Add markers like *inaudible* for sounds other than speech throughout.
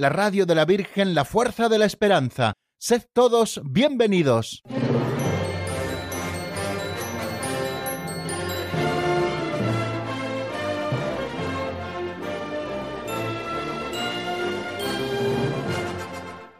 la radio de la Virgen, la fuerza de la esperanza. Sed todos bienvenidos.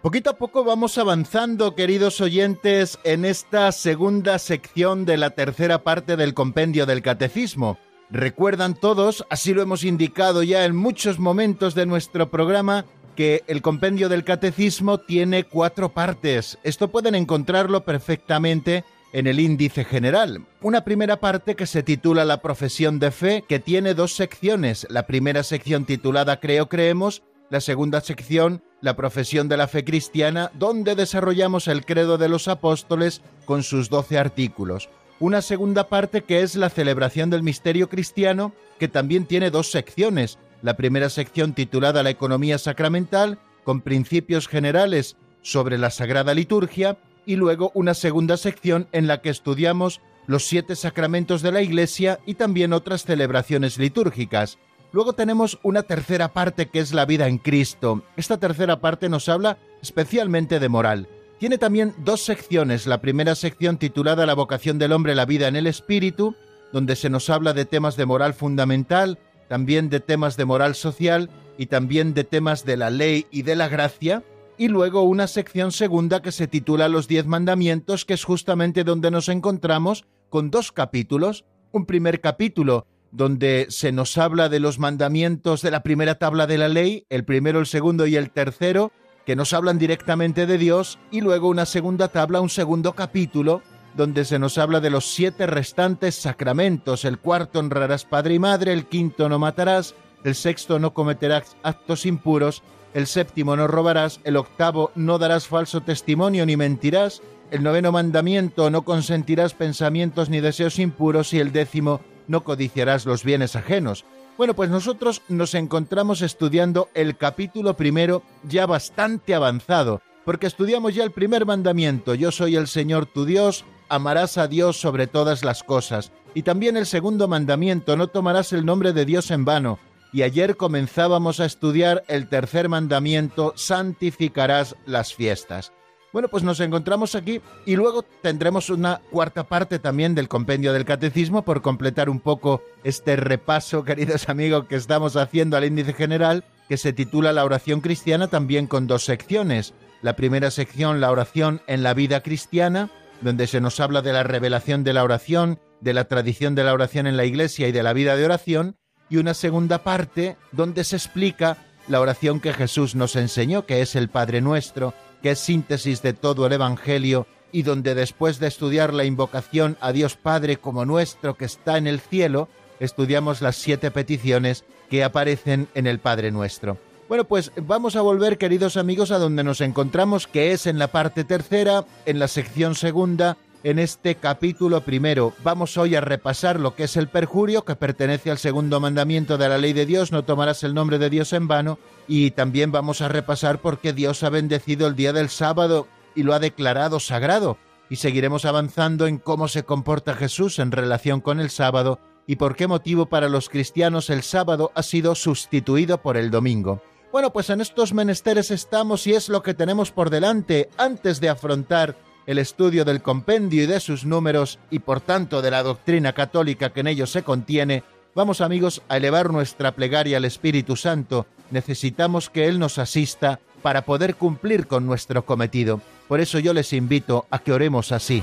Poquito a poco vamos avanzando, queridos oyentes, en esta segunda sección de la tercera parte del compendio del catecismo. Recuerdan todos, así lo hemos indicado ya en muchos momentos de nuestro programa, que el compendio del catecismo tiene cuatro partes. Esto pueden encontrarlo perfectamente en el índice general. Una primera parte que se titula La profesión de fe, que tiene dos secciones. La primera sección titulada Creo, creemos, la segunda sección la profesión de la fe cristiana, donde desarrollamos el credo de los apóstoles con sus doce artículos. Una segunda parte que es la celebración del misterio cristiano, que también tiene dos secciones. La primera sección titulada La economía sacramental, con principios generales sobre la Sagrada Liturgia, y luego una segunda sección en la que estudiamos los siete sacramentos de la Iglesia y también otras celebraciones litúrgicas. Luego tenemos una tercera parte que es la vida en Cristo. Esta tercera parte nos habla especialmente de moral. Tiene también dos secciones. La primera sección titulada La vocación del hombre, la vida en el espíritu, donde se nos habla de temas de moral fundamental, también de temas de moral social y también de temas de la ley y de la gracia. Y luego una sección segunda que se titula Los diez mandamientos, que es justamente donde nos encontramos con dos capítulos. Un primer capítulo donde se nos habla de los mandamientos de la primera tabla de la ley, el primero, el segundo y el tercero, que nos hablan directamente de Dios, y luego una segunda tabla, un segundo capítulo, donde se nos habla de los siete restantes sacramentos. El cuarto honrarás padre y madre, el quinto no matarás, el sexto no cometerás actos impuros, el séptimo no robarás, el octavo no darás falso testimonio ni mentirás, el noveno mandamiento no consentirás pensamientos ni deseos impuros. Y el décimo no codiciarás los bienes ajenos. Bueno, pues nosotros nos encontramos estudiando el capítulo primero ya bastante avanzado, porque estudiamos ya el primer mandamiento, yo soy el Señor tu Dios, amarás a Dios sobre todas las cosas, y también el segundo mandamiento, no tomarás el nombre de Dios en vano, y ayer comenzábamos a estudiar el tercer mandamiento, santificarás las fiestas. Bueno, pues nos encontramos aquí y luego tendremos una cuarta parte también del compendio del catecismo por completar un poco este repaso, *laughs* queridos amigos, que estamos haciendo al índice general, que se titula La oración cristiana también con dos secciones. La primera sección, la oración en la vida cristiana, donde se nos habla de la revelación de la oración, de la tradición de la oración en la iglesia y de la vida de oración, y una segunda parte donde se explica la oración que Jesús nos enseñó, que es el Padre Nuestro, que es síntesis de todo el Evangelio y donde después de estudiar la invocación a Dios Padre como nuestro que está en el cielo, estudiamos las siete peticiones que aparecen en el Padre Nuestro. Bueno, pues vamos a volver, queridos amigos, a donde nos encontramos, que es en la parte tercera, en la sección segunda, en este capítulo primero. Vamos hoy a repasar lo que es el perjurio, que pertenece al segundo mandamiento de la ley de Dios, no tomarás el nombre de Dios en vano, y también vamos a repasar por qué Dios ha bendecido el día del sábado y lo ha declarado sagrado, y seguiremos avanzando en cómo se comporta Jesús en relación con el sábado y por qué motivo para los cristianos el sábado ha sido sustituido por el domingo. Bueno, pues en estos menesteres estamos y es lo que tenemos por delante antes de afrontar el estudio del compendio y de sus números y por tanto de la doctrina católica que en ellos se contiene, vamos amigos a elevar nuestra plegaria al Espíritu Santo. Necesitamos que Él nos asista para poder cumplir con nuestro cometido. Por eso yo les invito a que oremos así.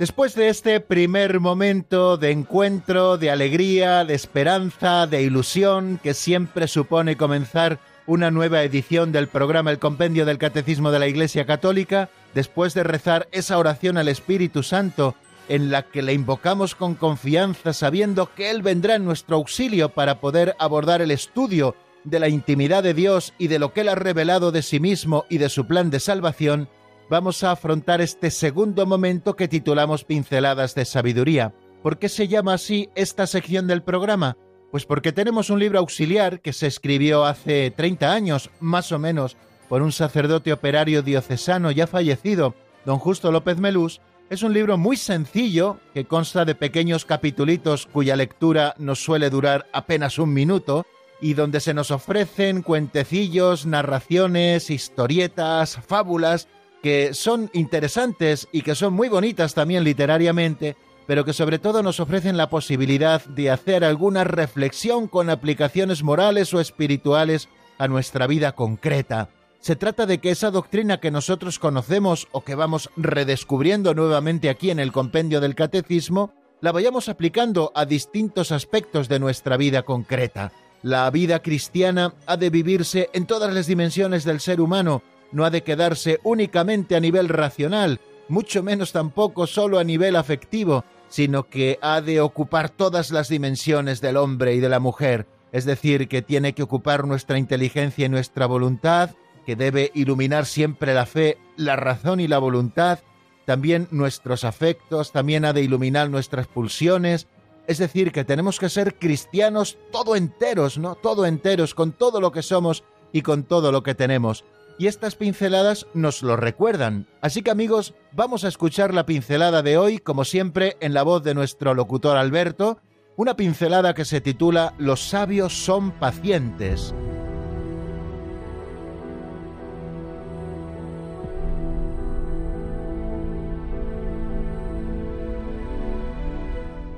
Después de este primer momento de encuentro, de alegría, de esperanza, de ilusión, que siempre supone comenzar una nueva edición del programa El Compendio del Catecismo de la Iglesia Católica, después de rezar esa oración al Espíritu Santo, en la que le invocamos con confianza, sabiendo que Él vendrá en nuestro auxilio para poder abordar el estudio de la intimidad de Dios y de lo que Él ha revelado de sí mismo y de su plan de salvación, vamos a afrontar este segundo momento que titulamos Pinceladas de Sabiduría. ¿Por qué se llama así esta sección del programa? Pues porque tenemos un libro auxiliar que se escribió hace 30 años, más o menos, por un sacerdote operario diocesano ya fallecido, don Justo López Melús. Es un libro muy sencillo que consta de pequeños capitulitos cuya lectura nos suele durar apenas un minuto y donde se nos ofrecen cuentecillos, narraciones, historietas, fábulas que son interesantes y que son muy bonitas también literariamente, pero que sobre todo nos ofrecen la posibilidad de hacer alguna reflexión con aplicaciones morales o espirituales a nuestra vida concreta. Se trata de que esa doctrina que nosotros conocemos o que vamos redescubriendo nuevamente aquí en el compendio del catecismo, la vayamos aplicando a distintos aspectos de nuestra vida concreta. La vida cristiana ha de vivirse en todas las dimensiones del ser humano, no ha de quedarse únicamente a nivel racional, mucho menos tampoco solo a nivel afectivo, sino que ha de ocupar todas las dimensiones del hombre y de la mujer, es decir, que tiene que ocupar nuestra inteligencia y nuestra voluntad, que debe iluminar siempre la fe, la razón y la voluntad, también nuestros afectos, también ha de iluminar nuestras pulsiones, es decir, que tenemos que ser cristianos todo enteros, ¿no? Todo enteros, con todo lo que somos y con todo lo que tenemos y estas pinceladas nos lo recuerdan. Así que amigos, vamos a escuchar la pincelada de hoy, como siempre, en la voz de nuestro locutor Alberto, una pincelada que se titula Los sabios son pacientes.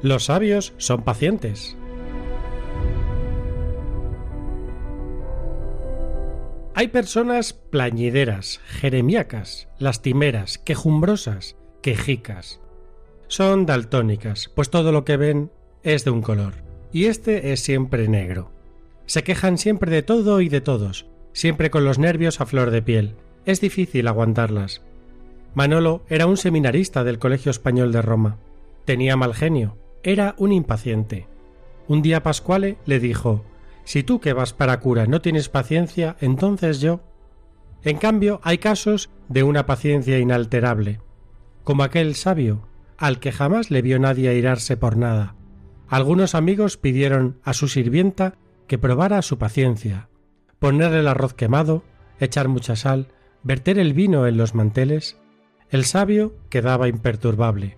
Los sabios son pacientes. Hay personas plañideras, jeremiacas, lastimeras, quejumbrosas, quejicas. Son daltónicas, pues todo lo que ven es de un color, y este es siempre negro. Se quejan siempre de todo y de todos, siempre con los nervios a flor de piel. Es difícil aguantarlas. Manolo era un seminarista del Colegio Español de Roma. Tenía mal genio, era un impaciente. Un día Pascuale le dijo si tú que vas para cura no tienes paciencia, entonces yo. En cambio, hay casos de una paciencia inalterable, como aquel sabio, al que jamás le vio nadie airarse por nada. Algunos amigos pidieron a su sirvienta que probara su paciencia, ponerle el arroz quemado, echar mucha sal, verter el vino en los manteles. El sabio quedaba imperturbable.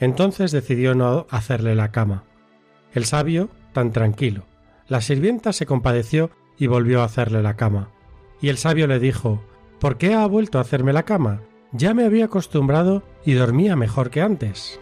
Entonces decidió no hacerle la cama. El sabio tan tranquilo. La sirvienta se compadeció y volvió a hacerle la cama. Y el sabio le dijo ¿Por qué ha vuelto a hacerme la cama? Ya me había acostumbrado y dormía mejor que antes.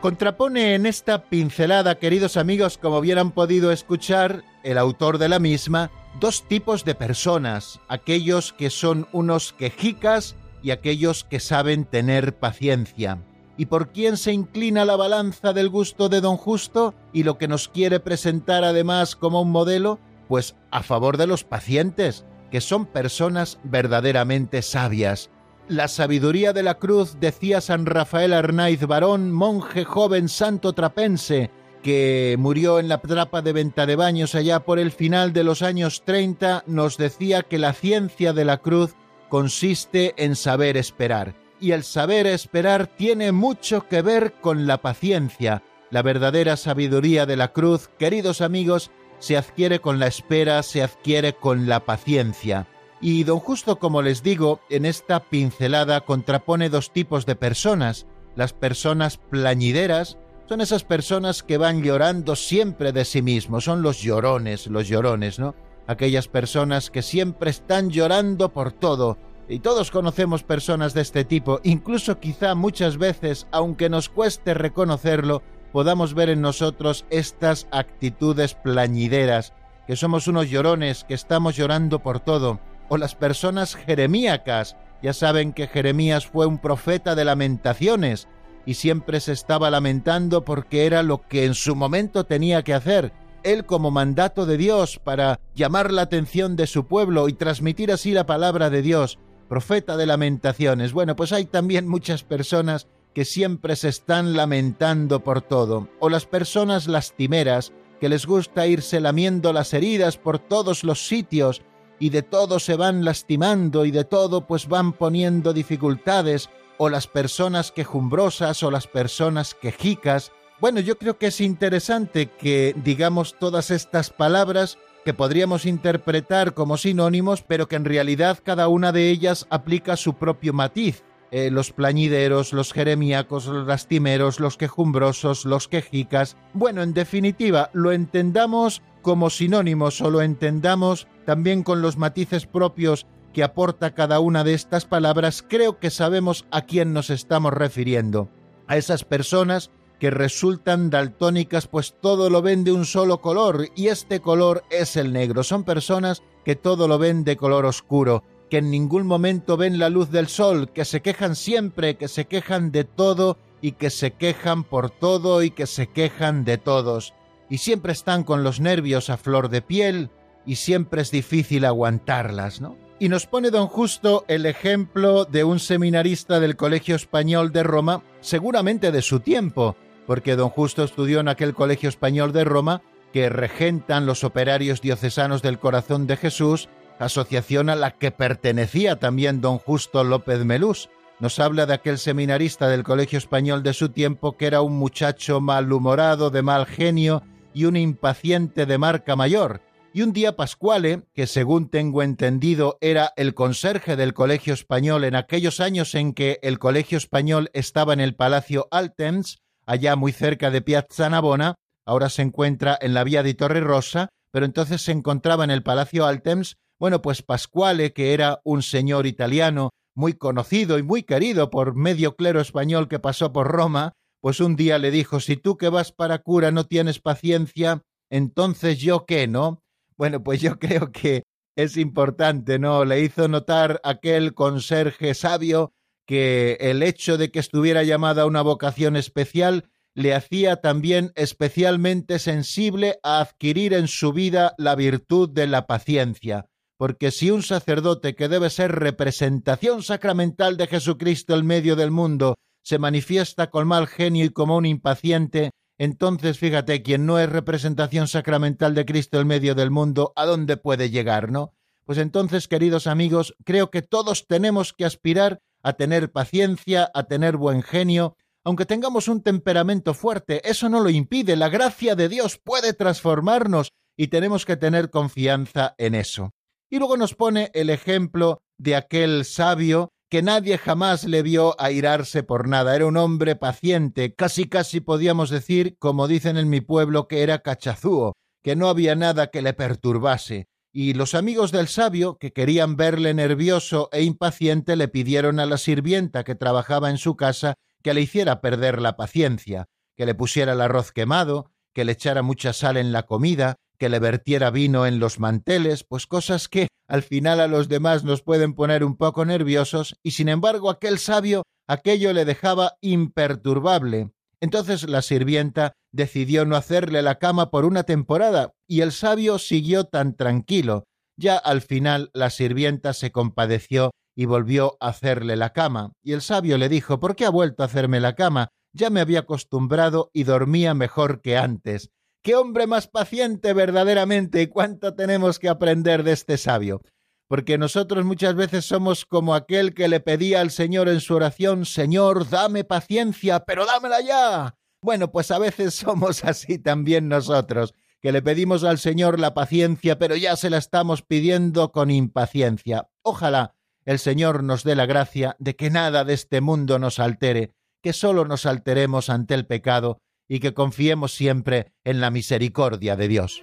Contrapone en esta pincelada, queridos amigos, como bien han podido escuchar, el autor de la misma, dos tipos de personas, aquellos que son unos quejicas y aquellos que saben tener paciencia. ¿Y por quién se inclina la balanza del gusto de don Justo y lo que nos quiere presentar además como un modelo? Pues a favor de los pacientes, que son personas verdaderamente sabias. La sabiduría de la cruz, decía San Rafael Arnaiz Barón, monje joven santo trapense, que murió en la trapa de venta de baños allá por el final de los años 30, nos decía que la ciencia de la cruz consiste en saber esperar. Y el saber esperar tiene mucho que ver con la paciencia. La verdadera sabiduría de la cruz, queridos amigos, se adquiere con la espera, se adquiere con la paciencia. Y don Justo, como les digo, en esta pincelada contrapone dos tipos de personas. Las personas plañideras son esas personas que van llorando siempre de sí mismos, son los llorones, los llorones, ¿no? Aquellas personas que siempre están llorando por todo. Y todos conocemos personas de este tipo, incluso quizá muchas veces, aunque nos cueste reconocerlo, podamos ver en nosotros estas actitudes plañideras, que somos unos llorones, que estamos llorando por todo o las personas jeremíacas. Ya saben que Jeremías fue un profeta de lamentaciones y siempre se estaba lamentando porque era lo que en su momento tenía que hacer, él como mandato de Dios para llamar la atención de su pueblo y transmitir así la palabra de Dios, profeta de lamentaciones. Bueno, pues hay también muchas personas que siempre se están lamentando por todo, o las personas lastimeras que les gusta irse lamiendo las heridas por todos los sitios y de todo se van lastimando y de todo pues van poniendo dificultades, o las personas quejumbrosas o las personas quejicas. Bueno, yo creo que es interesante que digamos todas estas palabras que podríamos interpretar como sinónimos, pero que en realidad cada una de ellas aplica su propio matiz. Eh, los plañideros, los jeremíacos, los lastimeros, los quejumbrosos, los quejicas. Bueno, en definitiva, lo entendamos como sinónimos o lo entendamos también con los matices propios que aporta cada una de estas palabras, creo que sabemos a quién nos estamos refiriendo. A esas personas que resultan daltónicas pues todo lo ven de un solo color y este color es el negro. Son personas que todo lo ven de color oscuro, que en ningún momento ven la luz del sol, que se quejan siempre, que se quejan de todo y que se quejan por todo y que se quejan de todos. Y siempre están con los nervios a flor de piel y siempre es difícil aguantarlas, ¿no? Y nos pone don Justo el ejemplo de un seminarista del Colegio Español de Roma, seguramente de su tiempo, porque don Justo estudió en aquel Colegio Español de Roma que regentan los operarios diocesanos del Corazón de Jesús asociación a la que pertenecía también don Justo López Melús. Nos habla de aquel seminarista del Colegio Español de su tiempo que era un muchacho malhumorado, de mal genio y un impaciente de marca mayor. Y un día Pascuale, que según tengo entendido era el conserje del Colegio Español en aquellos años en que el Colegio Español estaba en el Palacio Altems, allá muy cerca de Piazza Navona, ahora se encuentra en la vía de Torre Rosa, pero entonces se encontraba en el Palacio Altems, bueno, pues Pascuale, que era un señor italiano muy conocido y muy querido por medio clero español que pasó por Roma, pues un día le dijo, si tú que vas para cura no tienes paciencia, entonces yo qué, ¿no? Bueno, pues yo *laughs* creo que es importante, ¿no? Le hizo notar aquel conserje sabio que el hecho de que estuviera llamada a una vocación especial le hacía también especialmente sensible a adquirir en su vida la virtud de la paciencia porque si un sacerdote que debe ser representación sacramental de Jesucristo en medio del mundo se manifiesta con mal genio y como un impaciente, entonces fíjate, quien no es representación sacramental de Cristo en medio del mundo, ¿a dónde puede llegar, no? Pues entonces, queridos amigos, creo que todos tenemos que aspirar a tener paciencia, a tener buen genio, aunque tengamos un temperamento fuerte, eso no lo impide, la gracia de Dios puede transformarnos y tenemos que tener confianza en eso. Y luego nos pone el ejemplo de aquel sabio que nadie jamás le vio airarse por nada. Era un hombre paciente, casi casi podíamos decir, como dicen en mi pueblo, que era cachazúo, que no había nada que le perturbase. Y los amigos del sabio, que querían verle nervioso e impaciente, le pidieron a la sirvienta que trabajaba en su casa que le hiciera perder la paciencia, que le pusiera el arroz quemado, que le echara mucha sal en la comida, que le vertiera vino en los manteles, pues cosas que al final a los demás nos pueden poner un poco nerviosos, y sin embargo aquel sabio aquello le dejaba imperturbable. Entonces la sirvienta decidió no hacerle la cama por una temporada, y el sabio siguió tan tranquilo. Ya al final la sirvienta se compadeció y volvió a hacerle la cama, y el sabio le dijo ¿Por qué ha vuelto a hacerme la cama? Ya me había acostumbrado y dormía mejor que antes. Qué hombre más paciente verdaderamente y cuánto tenemos que aprender de este sabio. Porque nosotros muchas veces somos como aquel que le pedía al Señor en su oración, Señor, dame paciencia, pero dámela ya. Bueno, pues a veces *laughs* somos así también nosotros, que le pedimos al Señor la paciencia, pero ya se la estamos pidiendo con impaciencia. Ojalá el Señor nos dé la gracia de que nada de este mundo nos altere, que sólo nos alteremos ante el pecado y que confiemos siempre en la misericordia de Dios.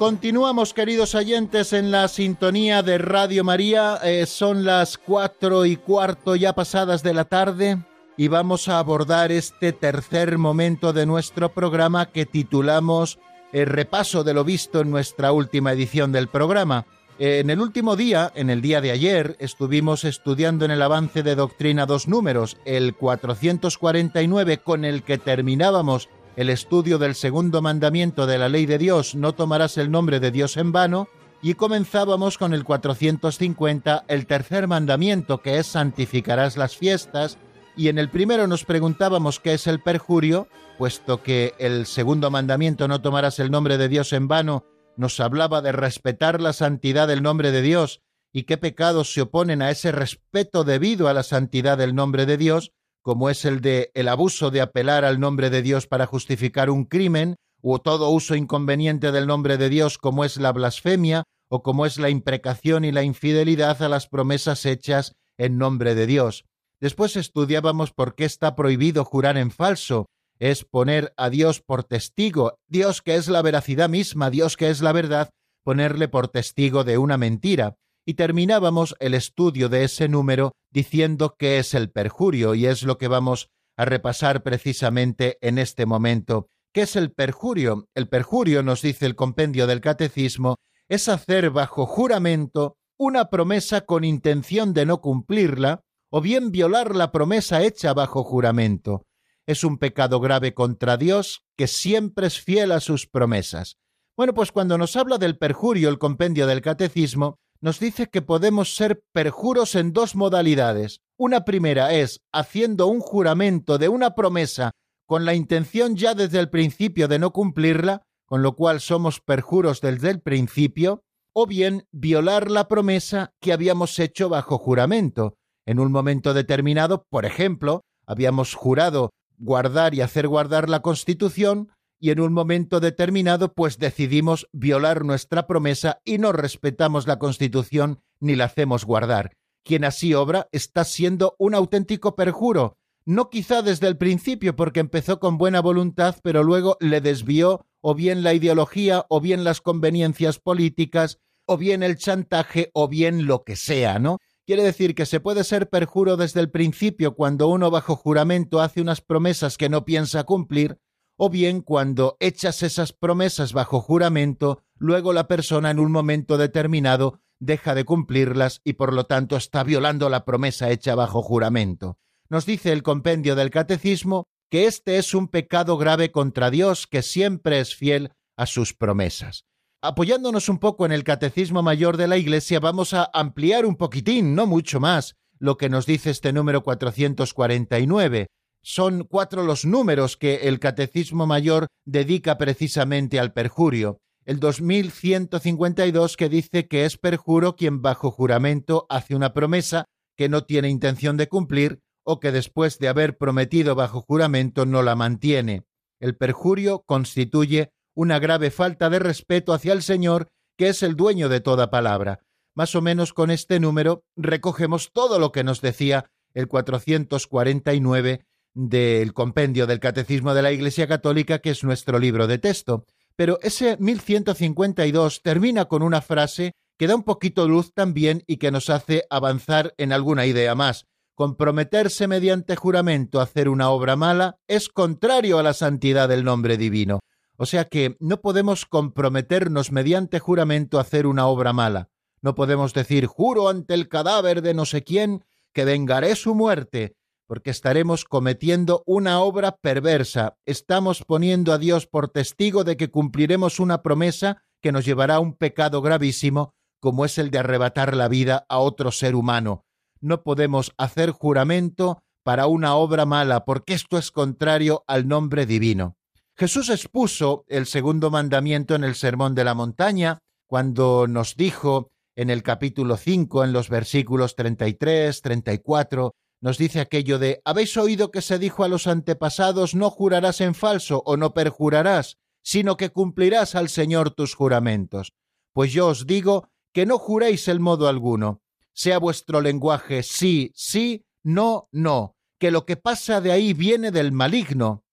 Continuamos, queridos oyentes, en la sintonía de Radio María. Eh, son las cuatro y cuarto ya pasadas de la tarde y vamos a abordar este tercer momento de nuestro programa que titulamos El repaso de lo visto en nuestra última edición del programa. En el último día, en el día de ayer, estuvimos estudiando en el avance de doctrina dos números, el 449 con el que terminábamos el estudio del segundo mandamiento de la ley de Dios, no tomarás el nombre de Dios en vano, y comenzábamos con el 450, el tercer mandamiento, que es santificarás las fiestas, y en el primero nos preguntábamos qué es el perjurio, puesto que el segundo mandamiento, no tomarás el nombre de Dios en vano, nos hablaba de respetar la santidad del nombre de Dios, y qué pecados se oponen a ese respeto debido a la santidad del nombre de Dios, como es el de el abuso de apelar al nombre de Dios para justificar un crimen, o todo uso inconveniente del nombre de Dios como es la blasfemia, o como es la imprecación y la infidelidad a las promesas hechas en nombre de Dios. Después estudiábamos por qué está prohibido jurar en falso, es poner a Dios por testigo, Dios que es la veracidad misma, Dios que es la verdad, ponerle por testigo de una mentira y terminábamos el estudio de ese número diciendo que es el perjurio y es lo que vamos a repasar precisamente en este momento. ¿Qué es el perjurio? El perjurio, nos dice el compendio del Catecismo, es hacer bajo juramento una promesa con intención de no cumplirla, o bien violar la promesa hecha bajo juramento. Es un pecado grave contra Dios que siempre es fiel a sus promesas. Bueno, pues cuando nos habla del perjurio el compendio del Catecismo, nos dice que podemos ser perjuros en dos modalidades. Una primera es haciendo un juramento de una promesa con la intención ya desde el principio de no cumplirla, con lo cual somos perjuros desde el principio, o bien violar la promesa que habíamos hecho bajo juramento. En un momento determinado, por ejemplo, habíamos jurado guardar y hacer guardar la Constitución, y en un momento determinado pues decidimos violar nuestra promesa y no respetamos la Constitución ni la hacemos guardar. Quien así obra está siendo un auténtico perjuro, no quizá desde el principio porque empezó con buena voluntad, pero luego le desvió o bien la ideología o bien las conveniencias políticas o bien el chantaje o bien lo que sea, ¿no? Quiere decir que se puede ser perjuro desde el principio cuando uno bajo juramento hace unas promesas que no piensa cumplir, o bien cuando echas esas promesas bajo juramento, luego la persona en un momento determinado deja de cumplirlas y por lo tanto está violando la promesa hecha bajo juramento. Nos dice el compendio del Catecismo que este es un pecado grave contra Dios que siempre es fiel a sus promesas. Apoyándonos un poco en el Catecismo Mayor de la Iglesia, vamos a ampliar un poquitín, no mucho más, lo que nos dice este número 449, son cuatro los números que el Catecismo Mayor dedica precisamente al perjurio. El 2152 que dice que es perjuro quien bajo juramento hace una promesa que no tiene intención de cumplir o que después de haber prometido bajo juramento no la mantiene. El perjurio constituye una grave falta de respeto hacia el Señor, que es el dueño de toda palabra. Más o menos con este número recogemos todo lo que nos decía el 449 del compendio del Catecismo de la Iglesia Católica, que es nuestro libro de texto. Pero ese 1152 termina con una frase que da un poquito de luz también y que nos hace avanzar en alguna idea más. Comprometerse mediante juramento a hacer una obra mala es contrario a la santidad del nombre divino. O sea que no podemos comprometernos mediante juramento a hacer una obra mala. No podemos decir juro ante el cadáver de no sé quién que vengaré su muerte, porque estaremos cometiendo una obra perversa. Estamos poniendo a Dios por testigo de que cumpliremos una promesa que nos llevará a un pecado gravísimo, como es el de arrebatar la vida a otro ser humano. No podemos hacer juramento para una obra mala, porque esto es contrario al nombre divino. Jesús expuso el segundo mandamiento en el Sermón de la Montaña, cuando nos dijo en el capítulo 5, en los versículos 33, 34, nos dice aquello de ¿Habéis oído que se dijo a los antepasados no jurarás en falso o no perjurarás, sino que cumplirás al Señor tus juramentos? Pues yo os digo que no juréis el modo alguno, sea vuestro lenguaje sí, sí, no, no, que lo que pasa de ahí viene del maligno.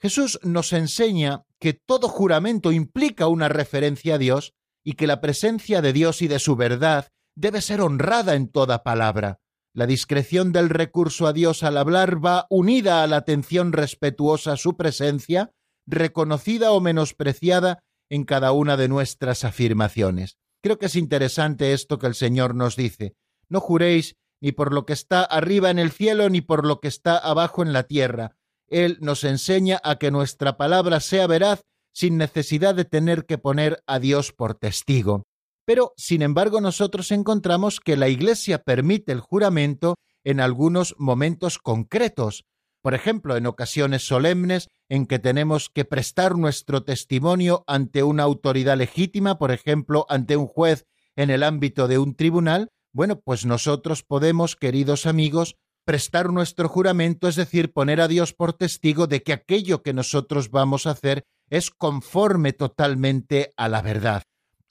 Jesús nos enseña que todo juramento implica una referencia a Dios y que la presencia de Dios y de su verdad debe ser honrada en toda palabra. La discreción del recurso a Dios al hablar va unida a la atención respetuosa a su presencia, reconocida o menospreciada en cada una de nuestras afirmaciones. Creo que es interesante esto que el Señor nos dice. No juréis ni por lo que está arriba en el cielo ni por lo que está abajo en la tierra. Él nos enseña a que nuestra palabra sea veraz sin necesidad de tener que poner a Dios por testigo. Pero, sin embargo, nosotros encontramos que la Iglesia permite el juramento en algunos momentos concretos, por ejemplo, en ocasiones solemnes en que tenemos que prestar nuestro testimonio ante una autoridad legítima, por ejemplo, ante un juez en el ámbito de un tribunal, bueno, pues nosotros podemos, queridos amigos, prestar nuestro juramento, es decir, poner a Dios por testigo de que aquello que nosotros vamos a hacer es conforme totalmente a la verdad.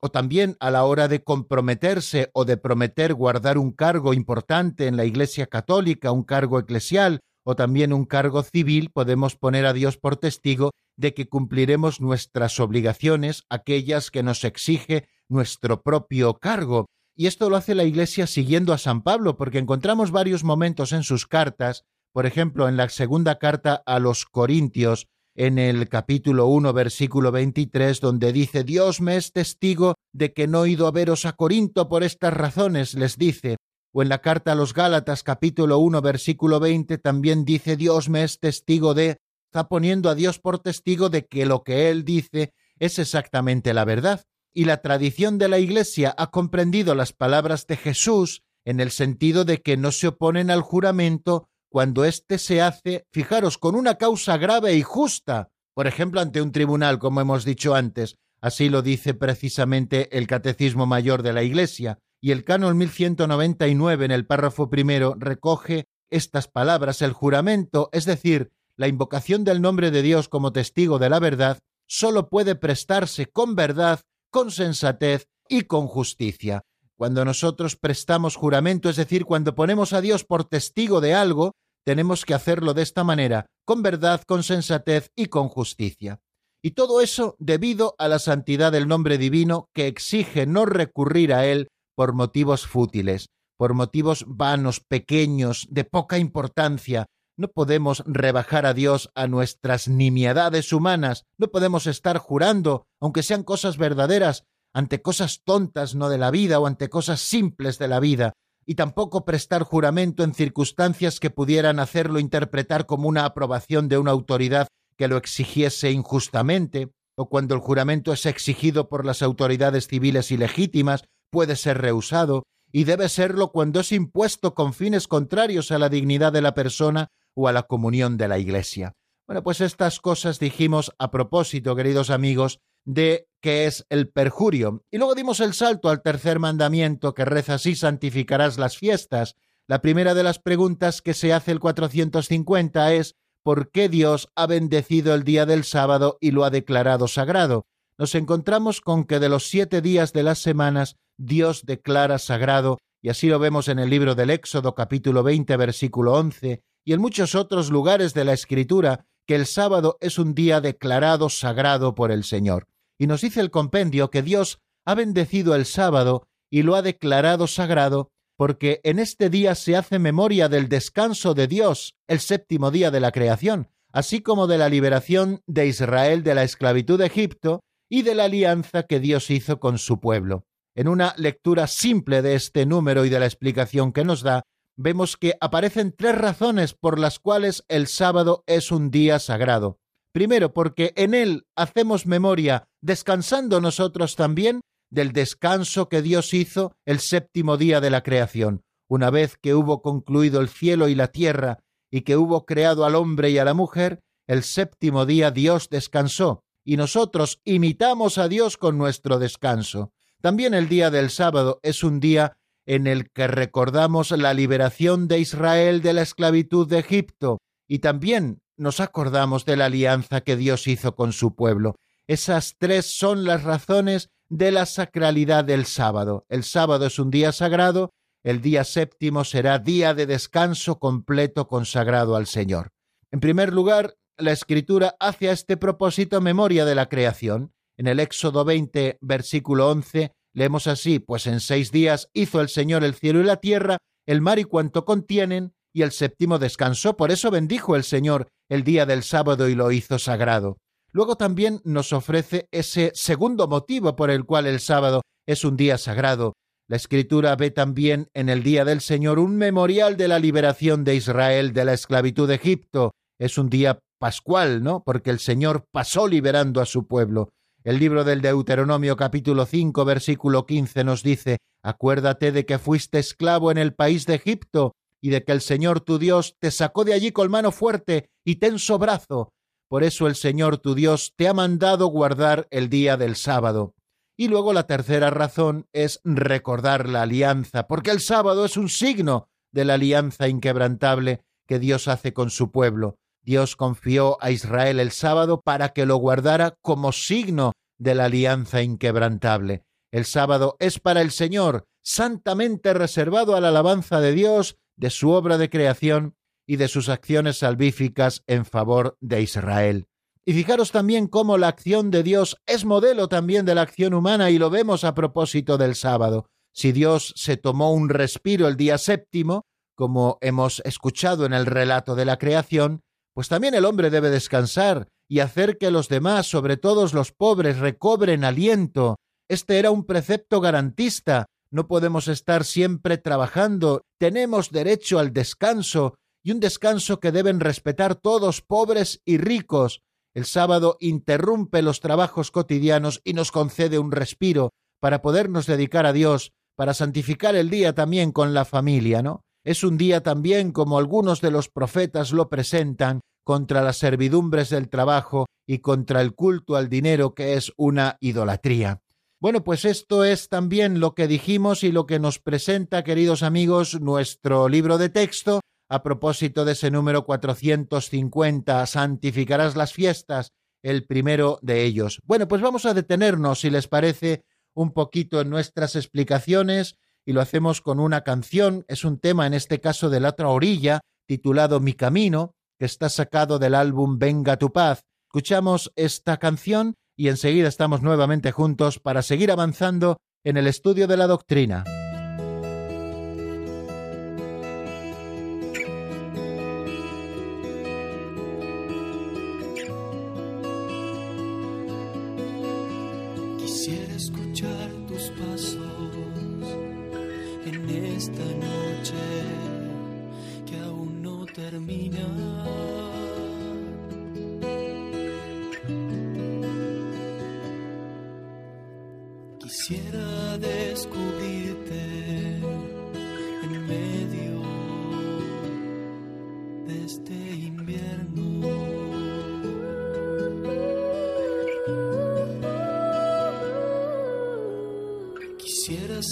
O también a la hora de comprometerse o de prometer guardar un cargo importante en la Iglesia Católica, un cargo eclesial, o también un cargo civil, podemos poner a Dios por testigo de que cumpliremos nuestras obligaciones, aquellas que nos exige nuestro propio cargo. Y esto lo hace la Iglesia siguiendo a San Pablo, porque encontramos varios momentos en sus cartas, por ejemplo, en la segunda carta a los Corintios, en el capítulo 1, versículo 23, donde dice, Dios me es testigo de que no he ido a veros a Corinto por estas razones, les dice, o en la carta a los Gálatas capítulo 1 versículo 20 también dice Dios me es testigo de, está poniendo a Dios por testigo de que lo que él dice es exactamente la verdad. Y la tradición de la Iglesia ha comprendido las palabras de Jesús en el sentido de que no se oponen al juramento cuando éste se hace, fijaros, con una causa grave y justa, por ejemplo, ante un tribunal, como hemos dicho antes. Así lo dice precisamente el Catecismo Mayor de la Iglesia y el canon 1199 en el párrafo primero recoge estas palabras, el juramento, es decir, la invocación del nombre de Dios como testigo de la verdad, sólo puede prestarse con verdad, con sensatez y con justicia. Cuando nosotros prestamos juramento, es decir, cuando ponemos a Dios por testigo de algo, tenemos que hacerlo de esta manera, con verdad, con sensatez y con justicia. Y todo eso debido a la santidad del nombre divino que exige no recurrir a él por motivos fútiles, por motivos vanos, pequeños, de poca importancia. No podemos rebajar a Dios a nuestras nimiedades humanas, no podemos estar jurando, aunque sean cosas verdaderas, ante cosas tontas no de la vida o ante cosas simples de la vida, y tampoco prestar juramento en circunstancias que pudieran hacerlo interpretar como una aprobación de una autoridad que lo exigiese injustamente, o cuando el juramento es exigido por las autoridades civiles y legítimas, puede ser rehusado y debe serlo cuando es impuesto con fines contrarios a la dignidad de la persona o a la comunión de la Iglesia. Bueno, pues estas cosas dijimos a propósito, queridos amigos, de qué es el perjurio. Y luego dimos el salto al tercer mandamiento que reza así santificarás las fiestas. La primera de las preguntas que se hace el 450 es ¿por qué Dios ha bendecido el día del sábado y lo ha declarado sagrado? Nos encontramos con que de los siete días de las semanas Dios declara sagrado, y así lo vemos en el libro del Éxodo capítulo 20 versículo 11, y en muchos otros lugares de la Escritura, que el sábado es un día declarado sagrado por el Señor. Y nos dice el compendio que Dios ha bendecido el sábado y lo ha declarado sagrado porque en este día se hace memoria del descanso de Dios, el séptimo día de la creación, así como de la liberación de Israel de la esclavitud de Egipto y de la alianza que Dios hizo con su pueblo. En una lectura simple de este número y de la explicación que nos da, vemos que aparecen tres razones por las cuales el sábado es un día sagrado. Primero, porque en él hacemos memoria, descansando nosotros también, del descanso que Dios hizo el séptimo día de la creación. Una vez que hubo concluido el cielo y la tierra y que hubo creado al hombre y a la mujer, el séptimo día Dios descansó y nosotros imitamos a Dios con nuestro descanso. También el día del sábado es un día en el que recordamos la liberación de Israel de la esclavitud de Egipto y también nos acordamos de la alianza que Dios hizo con su pueblo. Esas tres son las razones de la sacralidad del sábado. El sábado es un día sagrado, el día séptimo será día de descanso completo consagrado al Señor. En primer lugar, la Escritura hace a este propósito memoria de la creación. En el Éxodo 20, versículo 11, leemos así, pues en seis días hizo el Señor el cielo y la tierra, el mar y cuanto contienen, y el séptimo descansó, por eso bendijo el Señor el día del sábado y lo hizo sagrado. Luego también nos ofrece ese segundo motivo por el cual el sábado es un día sagrado. La Escritura ve también en el día del Señor un memorial de la liberación de Israel de la esclavitud de Egipto. Es un día pascual, ¿no? Porque el Señor pasó liberando a su pueblo. El libro del Deuteronomio capítulo 5 versículo 15 nos dice, Acuérdate de que fuiste esclavo en el país de Egipto y de que el Señor tu Dios te sacó de allí con mano fuerte y tenso brazo. Por eso el Señor tu Dios te ha mandado guardar el día del sábado. Y luego la tercera razón es recordar la alianza, porque el sábado es un signo de la alianza inquebrantable que Dios hace con su pueblo. Dios confió a Israel el sábado para que lo guardara como signo de la alianza inquebrantable. El sábado es para el Señor, santamente reservado a la alabanza de Dios de su obra de creación y de sus acciones salvíficas en favor de Israel. Y fijaros también cómo la acción de Dios es modelo también de la acción humana y lo vemos a propósito del sábado. Si Dios se tomó un respiro el día séptimo, como hemos escuchado en el relato de la creación, pues también el hombre debe descansar y hacer que los demás, sobre todo los pobres, recobren aliento. Este era un precepto garantista no podemos estar siempre trabajando, tenemos derecho al descanso, y un descanso que deben respetar todos, pobres y ricos. El sábado interrumpe los trabajos cotidianos y nos concede un respiro para podernos dedicar a Dios, para santificar el día también con la familia, ¿no? Es un día también, como algunos de los profetas lo presentan, contra las servidumbres del trabajo y contra el culto al dinero que es una idolatría. Bueno, pues esto es también lo que dijimos y lo que nos presenta, queridos amigos, nuestro libro de texto a propósito de ese número 450, santificarás las fiestas, el primero de ellos. Bueno, pues vamos a detenernos, si les parece, un poquito en nuestras explicaciones y lo hacemos con una canción, es un tema en este caso de la otra orilla, titulado Mi Camino, que está sacado del álbum Venga tu paz. Escuchamos esta canción y enseguida estamos nuevamente juntos para seguir avanzando en el estudio de la doctrina.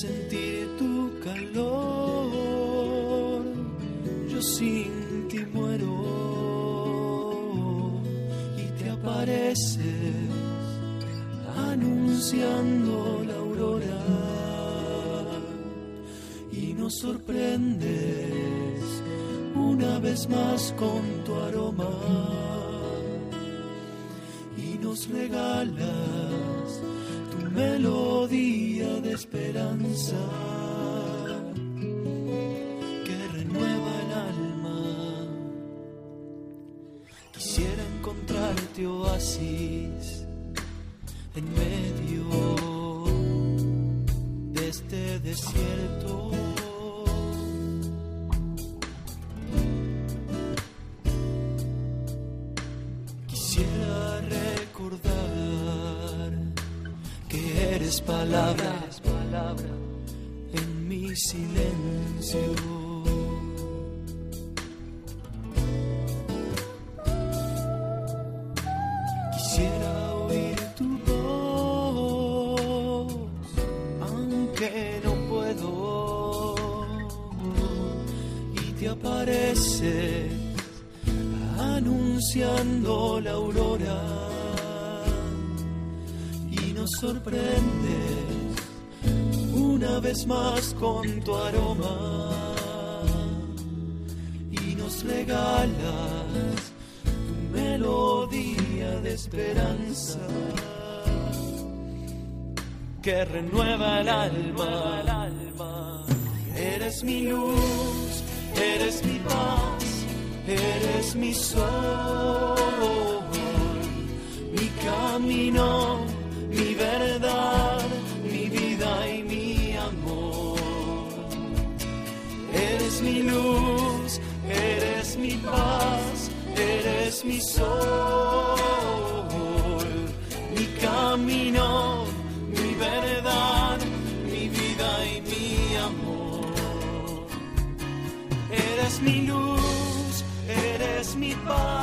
Sentir tu calor, yo sin ti muero y te apareces anunciando sorprendes una vez más con tu aroma. Y nos regalas tu melodía esperanza que renueva el alma. Quisiera encontrarte oasis en medio de este desierto. palabras en silencio. Quisiera oír tu voz, aunque no puedo, y te apareces anunciando la aurora y nos sorprendes una vez más con tu aroma y nos regalas tu melodía de esperanza que renueva el alma. Eres mi luz, eres mi paz, eres mi sol, mi camino, eres mi paz, eres mi sol, mi camino, mi verdad, mi vida y mi amor. Eres mi luz, eres mi paz,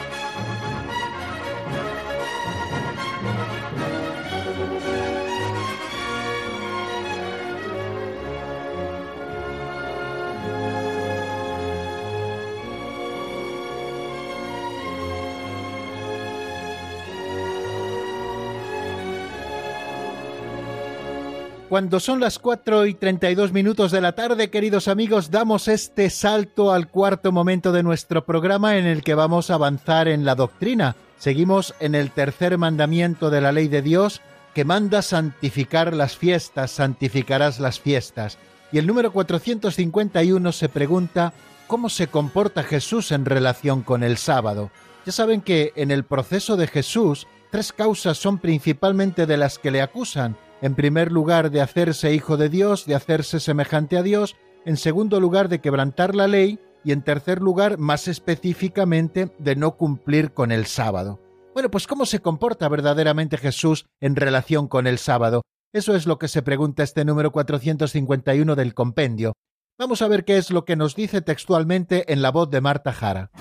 Cuando son las 4 y 32 minutos de la tarde, queridos amigos, damos este salto al cuarto momento de nuestro programa en el que vamos a avanzar en la doctrina. Seguimos en el tercer mandamiento de la ley de Dios que manda santificar las fiestas, santificarás las fiestas. Y el número 451 se pregunta cómo se comporta Jesús en relación con el sábado. Ya saben que en el proceso de Jesús, tres causas son principalmente de las que le acusan en primer lugar de hacerse hijo de Dios, de hacerse semejante a Dios, en segundo lugar de quebrantar la ley y en tercer lugar, más específicamente, de no cumplir con el sábado. Bueno, pues ¿cómo se comporta verdaderamente Jesús en relación con el sábado? Eso es lo que se pregunta este número 451 del compendio. Vamos a ver qué es lo que nos dice textualmente en la voz de Marta Jara.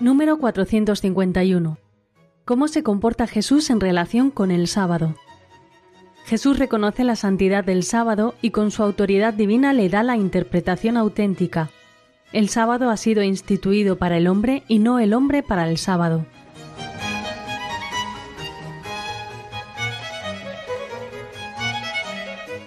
Número 451. ¿Cómo se comporta Jesús en relación con el sábado? Jesús reconoce la santidad del sábado y con su autoridad divina le da la interpretación auténtica. El sábado ha sido instituido para el hombre y no el hombre para el sábado.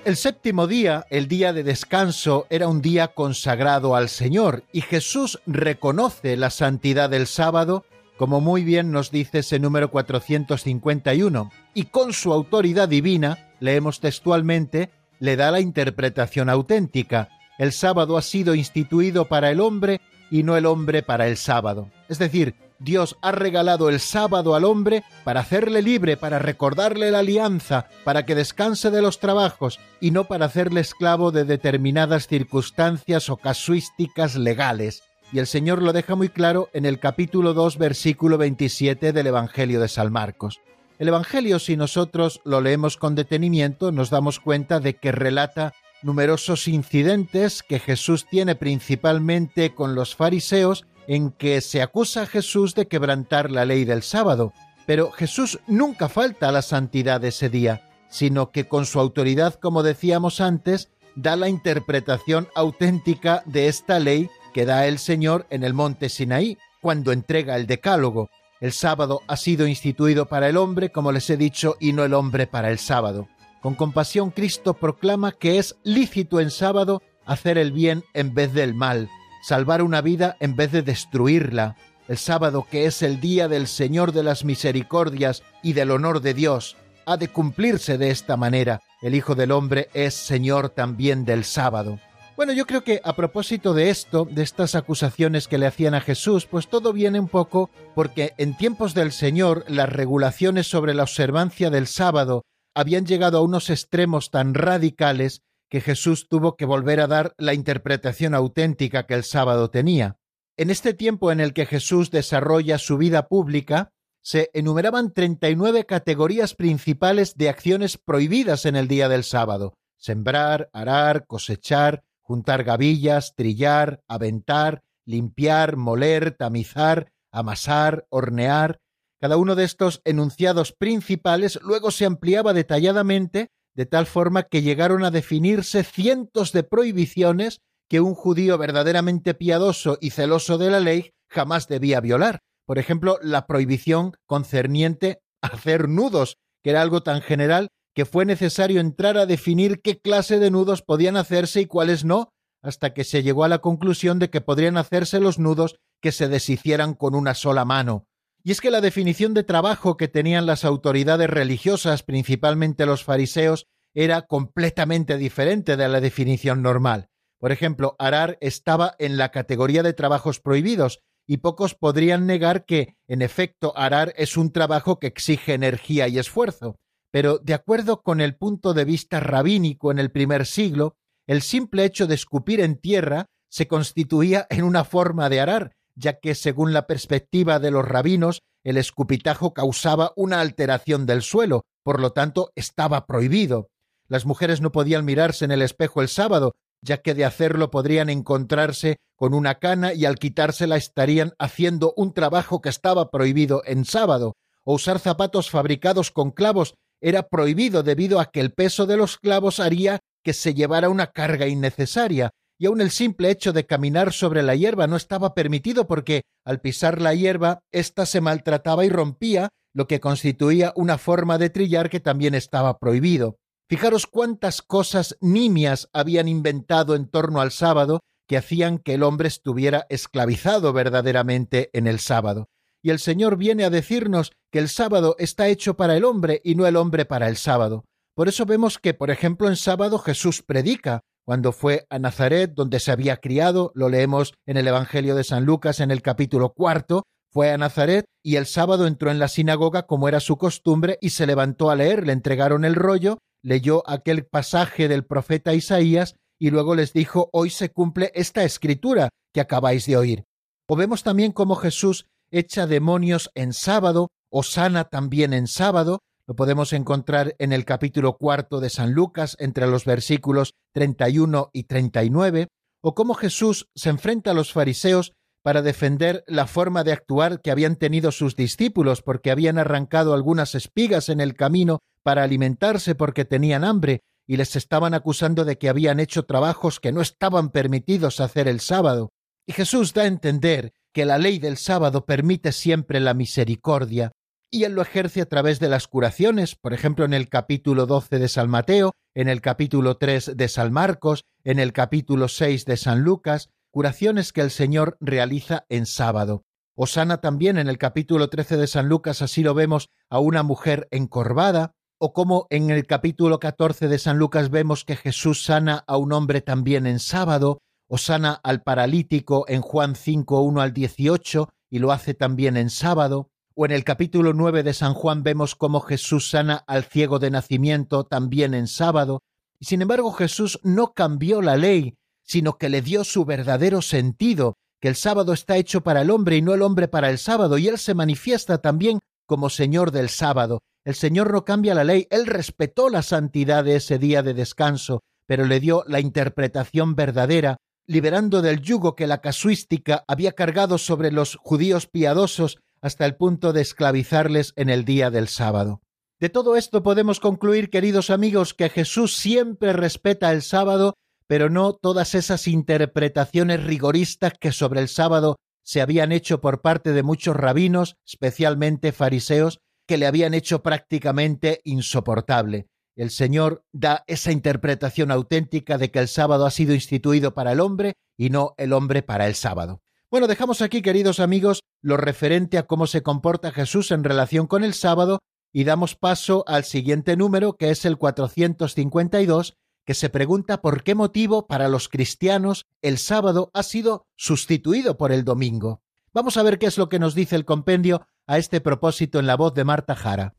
El séptimo día, el día de descanso, era un día consagrado al Señor y Jesús reconoce la santidad del sábado, como muy bien nos dice ese número 451, y con su autoridad divina, leemos textualmente, le da la interpretación auténtica. El sábado ha sido instituido para el hombre y no el hombre para el sábado. Es decir, Dios ha regalado el sábado al hombre para hacerle libre, para recordarle la alianza, para que descanse de los trabajos y no para hacerle esclavo de determinadas circunstancias o casuísticas legales. Y el Señor lo deja muy claro en el capítulo 2, versículo 27 del Evangelio de San Marcos. El Evangelio, si nosotros lo leemos con detenimiento, nos damos cuenta de que relata numerosos incidentes que Jesús tiene principalmente con los fariseos en que se acusa a Jesús de quebrantar la ley del sábado, pero Jesús nunca falta a la santidad ese día, sino que con su autoridad, como decíamos antes, da la interpretación auténtica de esta ley que da el Señor en el monte Sinaí, cuando entrega el decálogo. El sábado ha sido instituido para el hombre, como les he dicho, y no el hombre para el sábado. Con compasión Cristo proclama que es lícito en sábado hacer el bien en vez del mal, salvar una vida en vez de destruirla. El sábado, que es el día del Señor de las misericordias y del honor de Dios, ha de cumplirse de esta manera. El Hijo del Hombre es Señor también del sábado. Bueno, yo creo que a propósito de esto, de estas acusaciones que le hacían a Jesús, pues todo viene un poco porque en tiempos del Señor las regulaciones sobre la observancia del sábado habían llegado a unos extremos tan radicales que Jesús tuvo que volver a dar la interpretación auténtica que el sábado tenía. En este tiempo en el que Jesús desarrolla su vida pública, se enumeraban 39 categorías principales de acciones prohibidas en el día del sábado. Sembrar, arar, cosechar, juntar gavillas, trillar, aventar, limpiar, moler, tamizar, amasar, hornear. Cada uno de estos enunciados principales luego se ampliaba detalladamente de tal forma que llegaron a definirse cientos de prohibiciones que un judío verdaderamente piadoso y celoso de la ley jamás debía violar. Por ejemplo, la prohibición concerniente a hacer nudos, que era algo tan general que fue necesario entrar a definir qué clase de nudos podían hacerse y cuáles no, hasta que se llegó a la conclusión de que podrían hacerse los nudos que se deshicieran con una sola mano. Y es que la definición de trabajo que tenían las autoridades religiosas, principalmente los fariseos, era completamente diferente de la definición normal. Por ejemplo, arar estaba en la categoría de trabajos prohibidos, y pocos podrían negar que, en efecto, arar es un trabajo que exige energía y esfuerzo pero de acuerdo con el punto de vista rabínico en el primer siglo, el simple hecho de escupir en tierra se constituía en una forma de arar, ya que según la perspectiva de los rabinos, el escupitajo causaba una alteración del suelo, por lo tanto estaba prohibido. Las mujeres no podían mirarse en el espejo el sábado, ya que de hacerlo podrían encontrarse con una cana y al quitársela estarían haciendo un trabajo que estaba prohibido en sábado, o usar zapatos fabricados con clavos era prohibido debido a que el peso de los clavos haría que se llevara una carga innecesaria, y aun el simple hecho de caminar sobre la hierba no estaba permitido porque al pisar la hierba ésta se maltrataba y rompía, lo que constituía una forma de trillar que también estaba prohibido. Fijaros cuántas cosas nimias habían inventado en torno al sábado que hacían que el hombre estuviera esclavizado verdaderamente en el sábado y el Señor viene a decirnos que el sábado está hecho para el hombre y no el hombre para el sábado. Por eso vemos que, por ejemplo, en sábado Jesús predica. Cuando fue a Nazaret, donde se había criado, lo leemos en el Evangelio de San Lucas en el capítulo cuarto, fue a Nazaret y el sábado entró en la sinagoga como era su costumbre y se levantó a leer, le entregaron el rollo, leyó aquel pasaje del profeta Isaías y luego les dijo, hoy se cumple esta escritura que acabáis de oír. O vemos también cómo Jesús echa demonios en sábado o sana también en sábado. Lo podemos encontrar en el capítulo cuarto de San Lucas entre los versículos 31 y 39, o cómo Jesús se enfrenta a los fariseos para defender la forma de actuar que habían tenido sus discípulos porque habían arrancado algunas espigas en el camino para alimentarse porque tenían hambre y les estaban acusando de que habían hecho trabajos que no estaban permitidos hacer el sábado. Y Jesús da a entender que la ley del sábado permite siempre la misericordia, y él lo ejerce a través de las curaciones, por ejemplo en el capítulo 12 de San Mateo, en el capítulo 3 de San Marcos, en el capítulo 6 de San Lucas, curaciones que el Señor realiza en sábado. O sana también en el capítulo 13 de San Lucas, así lo vemos, a una mujer encorvada, o como en el capítulo 14 de San Lucas vemos que Jesús sana a un hombre también en sábado, o sana al paralítico en Juan 5, 1 al 18, y lo hace también en sábado, o en el capítulo 9 de San Juan vemos cómo Jesús sana al ciego de nacimiento también en sábado, y sin embargo Jesús no cambió la ley, sino que le dio su verdadero sentido, que el sábado está hecho para el hombre y no el hombre para el sábado, y él se manifiesta también como Señor del sábado. El Señor no cambia la ley, él respetó la santidad de ese día de descanso, pero le dio la interpretación verdadera liberando del yugo que la casuística había cargado sobre los judíos piadosos hasta el punto de esclavizarles en el día del sábado. De todo esto podemos concluir, queridos amigos, que Jesús siempre respeta el sábado pero no todas esas interpretaciones rigoristas que sobre el sábado se habían hecho por parte de muchos rabinos, especialmente fariseos, que le habían hecho prácticamente insoportable. El Señor da esa interpretación auténtica de que el sábado ha sido instituido para el hombre y no el hombre para el sábado. Bueno, dejamos aquí, queridos amigos, lo referente a cómo se comporta Jesús en relación con el sábado y damos paso al siguiente número, que es el 452, que se pregunta por qué motivo para los cristianos el sábado ha sido sustituido por el domingo. Vamos a ver qué es lo que nos dice el compendio a este propósito en la voz de Marta Jara.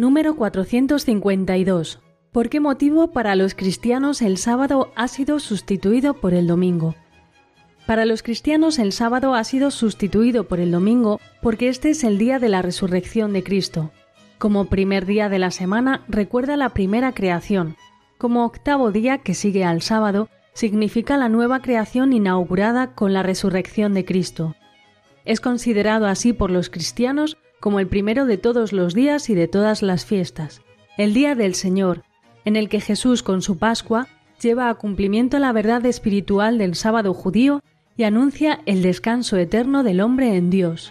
Número 452. ¿Por qué motivo para los cristianos el sábado ha sido sustituido por el domingo? Para los cristianos el sábado ha sido sustituido por el domingo porque este es el día de la resurrección de Cristo. Como primer día de la semana recuerda la primera creación. Como octavo día que sigue al sábado significa la nueva creación inaugurada con la resurrección de Cristo. Es considerado así por los cristianos como el primero de todos los días y de todas las fiestas, el día del Señor, en el que Jesús con su Pascua lleva a cumplimiento la verdad espiritual del sábado judío y anuncia el descanso eterno del hombre en Dios.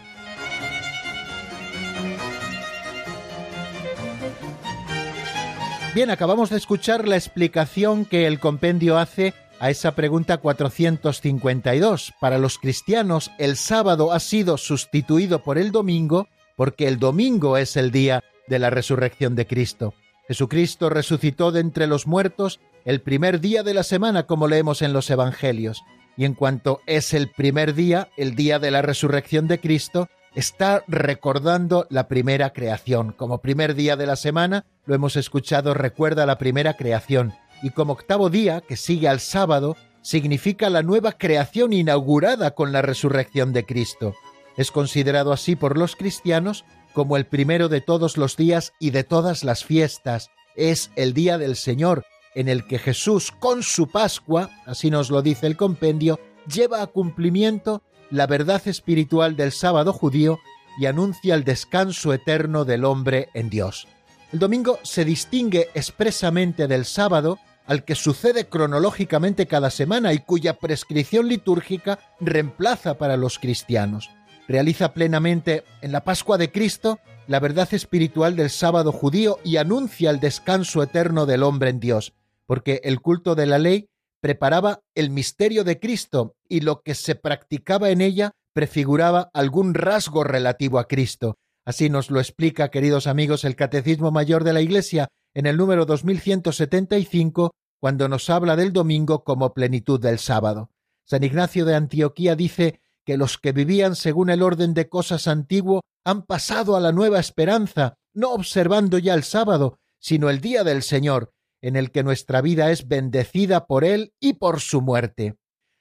Bien, acabamos de escuchar la explicación que el compendio hace a esa pregunta 452. Para los cristianos, el sábado ha sido sustituido por el domingo porque el domingo es el día de la resurrección de Cristo. Jesucristo resucitó de entre los muertos el primer día de la semana, como leemos en los Evangelios y en cuanto es el primer día, el día de la resurrección de Cristo, está recordando la primera creación. Como primer día de la semana, lo hemos escuchado, recuerda la primera creación. Y como octavo día, que sigue al sábado, significa la nueva creación inaugurada con la resurrección de Cristo. Es considerado así por los cristianos como el primero de todos los días y de todas las fiestas. Es el día del Señor, en el que Jesús con su Pascua, así nos lo dice el compendio, lleva a cumplimiento la verdad espiritual del sábado judío y anuncia el descanso eterno del hombre en Dios. El domingo se distingue expresamente del sábado, al que sucede cronológicamente cada semana y cuya prescripción litúrgica reemplaza para los cristianos. Realiza plenamente en la Pascua de Cristo la verdad espiritual del sábado judío y anuncia el descanso eterno del hombre en Dios, porque el culto de la ley preparaba el misterio de Cristo y lo que se practicaba en ella prefiguraba algún rasgo relativo a Cristo. Así nos lo explica, queridos amigos, el Catecismo Mayor de la Iglesia en el número 2175, cuando nos habla del domingo como plenitud del sábado. San Ignacio de Antioquía dice que los que vivían según el orden de cosas antiguo han pasado a la nueva esperanza, no observando ya el sábado, sino el día del Señor, en el que nuestra vida es bendecida por Él y por su muerte.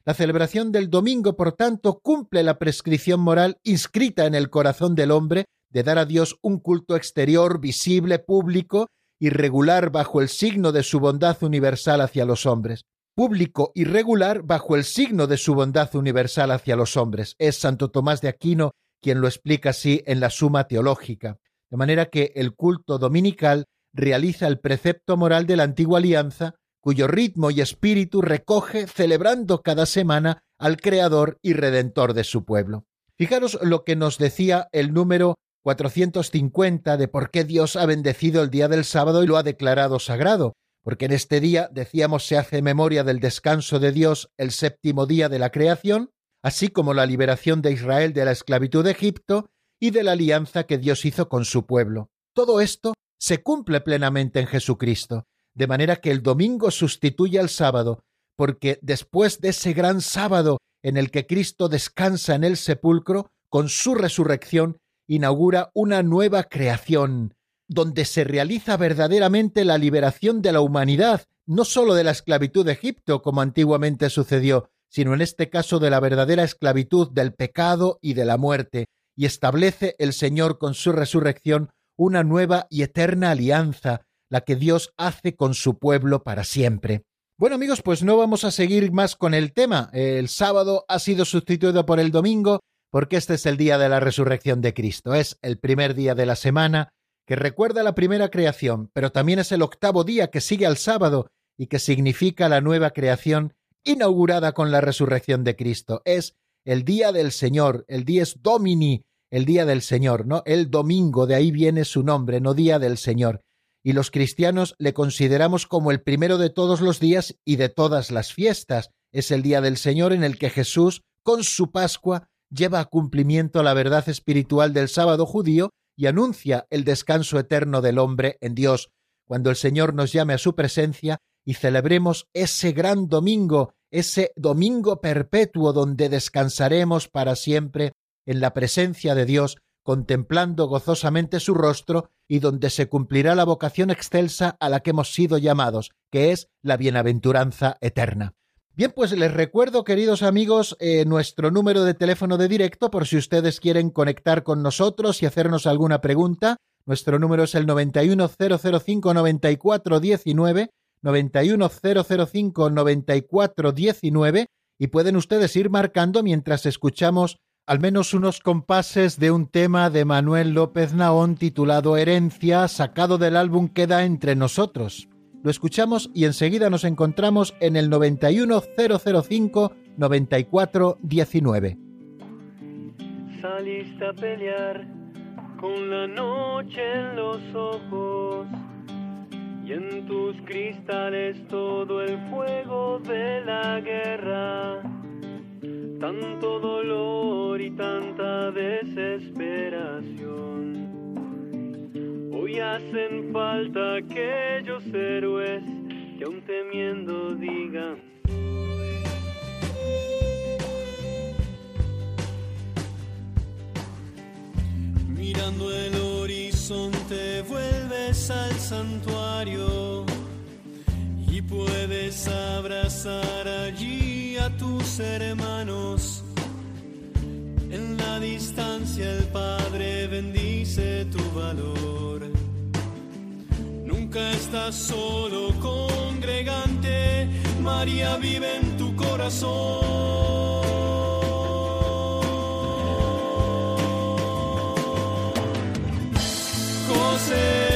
La celebración del domingo, por tanto, cumple la prescripción moral inscrita en el corazón del hombre de dar a Dios un culto exterior, visible, público y regular bajo el signo de su bondad universal hacia los hombres. Público y regular bajo el signo de su bondad universal hacia los hombres. Es Santo Tomás de Aquino quien lo explica así en la Suma Teológica. De manera que el culto dominical realiza el precepto moral de la antigua alianza, cuyo ritmo y espíritu recoge celebrando cada semana al Creador y Redentor de su pueblo. Fijaros lo que nos decía el número 450 de por qué Dios ha bendecido el día del sábado y lo ha declarado sagrado, porque en este día, decíamos, se hace memoria del descanso de Dios el séptimo día de la creación, así como la liberación de Israel de la esclavitud de Egipto y de la alianza que Dios hizo con su pueblo. Todo esto se cumple plenamente en Jesucristo, de manera que el domingo sustituye al sábado, porque después de ese gran sábado en el que Cristo descansa en el sepulcro, con su resurrección inaugura una nueva creación, donde se realiza verdaderamente la liberación de la humanidad, no sólo de la esclavitud de Egipto, como antiguamente sucedió, sino en este caso de la verdadera esclavitud del pecado y de la muerte, y establece el Señor con su resurrección una nueva y eterna alianza, la que Dios hace con su pueblo para siempre. Bueno amigos, pues no vamos a seguir más con el tema. El sábado ha sido sustituido por el domingo. porque este es el día de la resurrección de Cristo. Es el primer día de la semana que recuerda la primera creación, pero también es el octavo día que sigue al sábado y que significa la nueva creación inaugurada con la resurrección de Cristo. Es el día del Señor, el dies domini, el día del Señor, ¿no? El domingo, de ahí viene su nombre, no día del Señor. Y los cristianos le consideramos como el primero de todos los días y de todas las fiestas. Es el día del Señor en el que Jesús, con su Pascua, lleva a cumplimiento la verdad espiritual del sábado judío y anuncia el descanso eterno del hombre en Dios. Cuando el Señor nos llame a su presencia y celebremos ese gran domingo, ese domingo perpetuo donde descansaremos para siempre en la presencia de Dios, contemplando gozosamente su rostro y donde se cumplirá la vocación excelsa a la que hemos sido llamados, que es la bienaventuranza eterna. Bien, pues les recuerdo, queridos amigos, eh, nuestro número de teléfono de directo por si ustedes quieren conectar con nosotros y hacernos alguna pregunta. Nuestro número es el 910059419, 910059419 y pueden ustedes ir marcando mientras escuchamos al menos unos compases de un tema de Manuel López Naón titulado Herencia, sacado del álbum Queda entre nosotros. Lo escuchamos y enseguida nos encontramos en el 91005 9419. Saliste a pelear con la noche en los ojos y en tus cristales todo el fuego de la guerra tanto dolor y tanta desesperación. Hoy hacen falta aquellos héroes que aún temiendo digan. Mirando el horizonte vuelves al santuario y puedes abrazar allí a tus hermanos. En la distancia el Padre bendice tu valor. Nunca estás solo, congregante. María vive en tu corazón. José.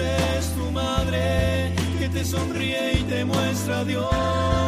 es tu madre que te sonríe y te muestra a Dios.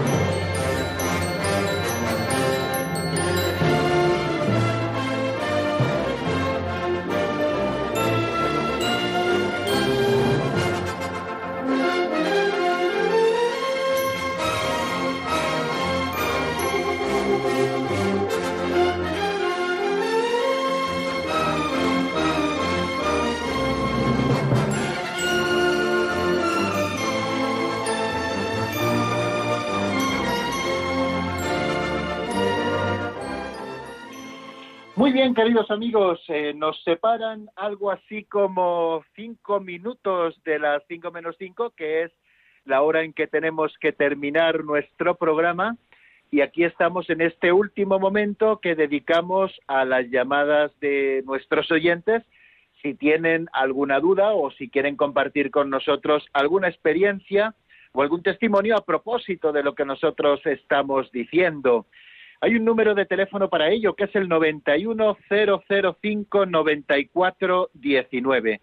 Muy bien, queridos amigos, eh, nos separan algo así como cinco minutos de las cinco menos cinco, que es la hora en que tenemos que terminar nuestro programa. Y aquí estamos en este último momento que dedicamos a las llamadas de nuestros oyentes. Si tienen alguna duda o si quieren compartir con nosotros alguna experiencia o algún testimonio a propósito de lo que nosotros estamos diciendo. Hay un número de teléfono para ello que es el 910059419.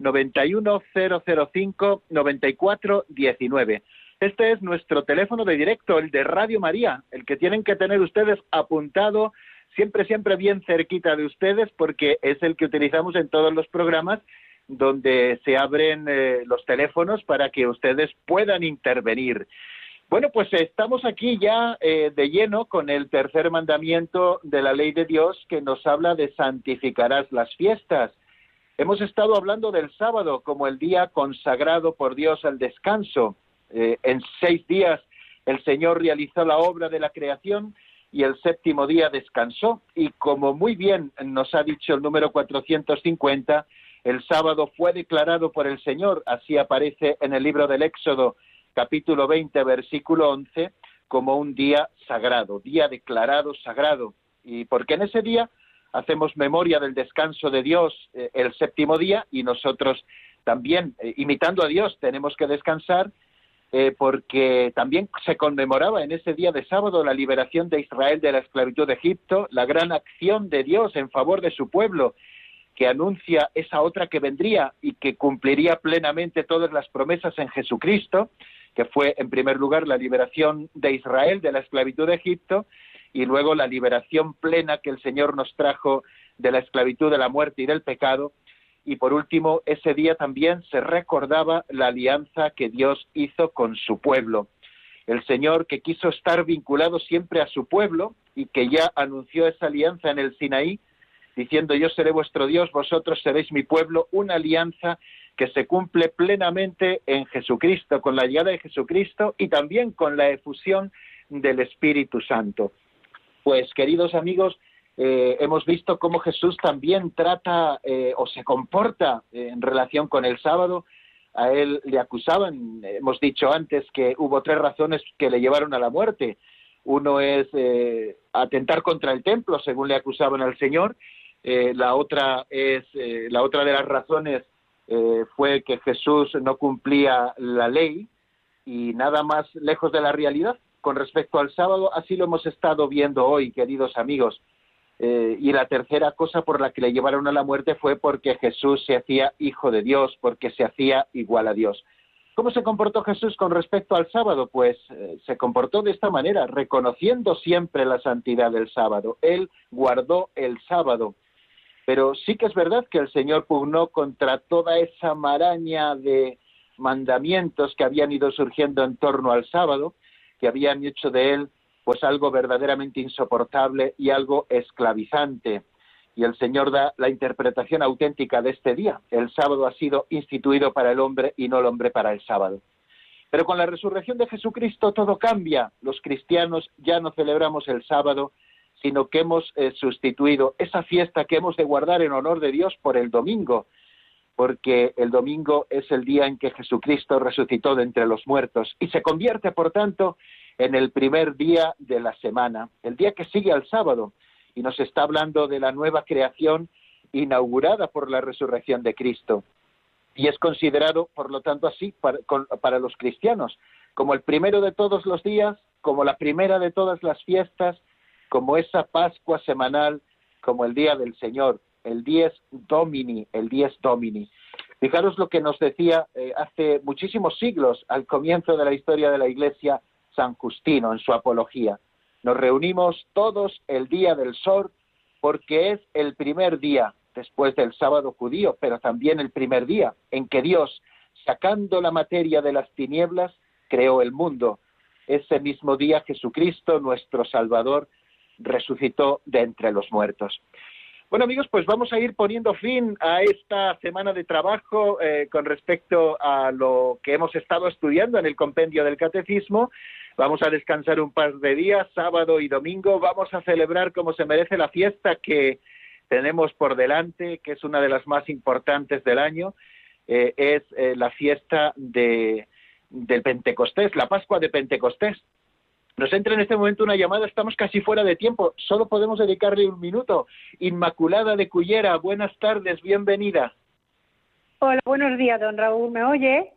910059419. Este es nuestro teléfono de directo, el de Radio María, el que tienen que tener ustedes apuntado siempre, siempre bien cerquita de ustedes, porque es el que utilizamos en todos los programas donde se abren eh, los teléfonos para que ustedes puedan intervenir. Bueno, pues estamos aquí ya eh, de lleno con el tercer mandamiento de la ley de Dios que nos habla de santificarás las fiestas. Hemos estado hablando del sábado como el día consagrado por Dios al descanso. Eh, en seis días el Señor realizó la obra de la creación y el séptimo día descansó. Y como muy bien nos ha dicho el número 450, el sábado fue declarado por el Señor, así aparece en el libro del Éxodo capítulo 20, versículo 11, como un día sagrado, día declarado sagrado. Y porque en ese día hacemos memoria del descanso de Dios eh, el séptimo día y nosotros también, eh, imitando a Dios, tenemos que descansar eh, porque también se conmemoraba en ese día de sábado la liberación de Israel de la esclavitud de Egipto, la gran acción de Dios en favor de su pueblo, que anuncia esa otra que vendría y que cumpliría plenamente todas las promesas en Jesucristo, que fue en primer lugar la liberación de Israel de la esclavitud de Egipto y luego la liberación plena que el Señor nos trajo de la esclavitud, de la muerte y del pecado. Y por último, ese día también se recordaba la alianza que Dios hizo con su pueblo. El Señor que quiso estar vinculado siempre a su pueblo y que ya anunció esa alianza en el Sinaí, diciendo yo seré vuestro Dios, vosotros seréis mi pueblo, una alianza que se cumple plenamente en Jesucristo, con la llegada de Jesucristo y también con la efusión del Espíritu Santo. Pues, queridos amigos, eh, hemos visto cómo Jesús también trata eh, o se comporta en relación con el sábado. A él le acusaban, hemos dicho antes que hubo tres razones que le llevaron a la muerte. Uno es eh, atentar contra el templo, según le acusaban al Señor. la otra es la otra de las razones eh, fue que Jesús no cumplía la ley y nada más lejos de la realidad. Con respecto al sábado, así lo hemos estado viendo hoy, queridos amigos. Eh, y la tercera cosa por la que le llevaron a la muerte fue porque Jesús se hacía hijo de Dios, porque se hacía igual a Dios. ¿Cómo se comportó Jesús con respecto al sábado? Pues eh, se comportó de esta manera, reconociendo siempre la santidad del sábado. Él guardó el sábado pero sí que es verdad que el Señor pugnó contra toda esa maraña de mandamientos que habían ido surgiendo en torno al sábado, que habían hecho de él pues algo verdaderamente insoportable y algo esclavizante. Y el Señor da la interpretación auténtica de este día. El sábado ha sido instituido para el hombre y no el hombre para el sábado. Pero con la resurrección de Jesucristo todo cambia. Los cristianos ya no celebramos el sábado, sino que hemos eh, sustituido esa fiesta que hemos de guardar en honor de Dios por el domingo, porque el domingo es el día en que Jesucristo resucitó de entre los muertos y se convierte, por tanto, en el primer día de la semana, el día que sigue al sábado, y nos está hablando de la nueva creación inaugurada por la resurrección de Cristo. Y es considerado, por lo tanto, así para, para los cristianos, como el primero de todos los días, como la primera de todas las fiestas, como esa Pascua semanal, como el Día del Señor, el Dies Domini, el Dies Domini. Fijaros lo que nos decía eh, hace muchísimos siglos, al comienzo de la historia de la Iglesia, San Justino en su apología. Nos reunimos todos el día del sol porque es el primer día después del sábado judío, pero también el primer día en que Dios, sacando la materia de las tinieblas, creó el mundo. Ese mismo día Jesucristo, nuestro Salvador, resucitó de entre los muertos. Bueno amigos, pues vamos a ir poniendo fin a esta semana de trabajo eh, con respecto a lo que hemos estado estudiando en el compendio del catecismo. Vamos a descansar un par de días, sábado y domingo. Vamos a celebrar como se merece la fiesta que tenemos por delante, que es una de las más importantes del año, eh, es eh, la fiesta de, del Pentecostés, la Pascua de Pentecostés. Nos entra en este momento una llamada, estamos casi fuera de tiempo, solo podemos dedicarle un minuto. Inmaculada de Cullera, buenas tardes, bienvenida. Hola, buenos días, don Raúl, ¿me oye?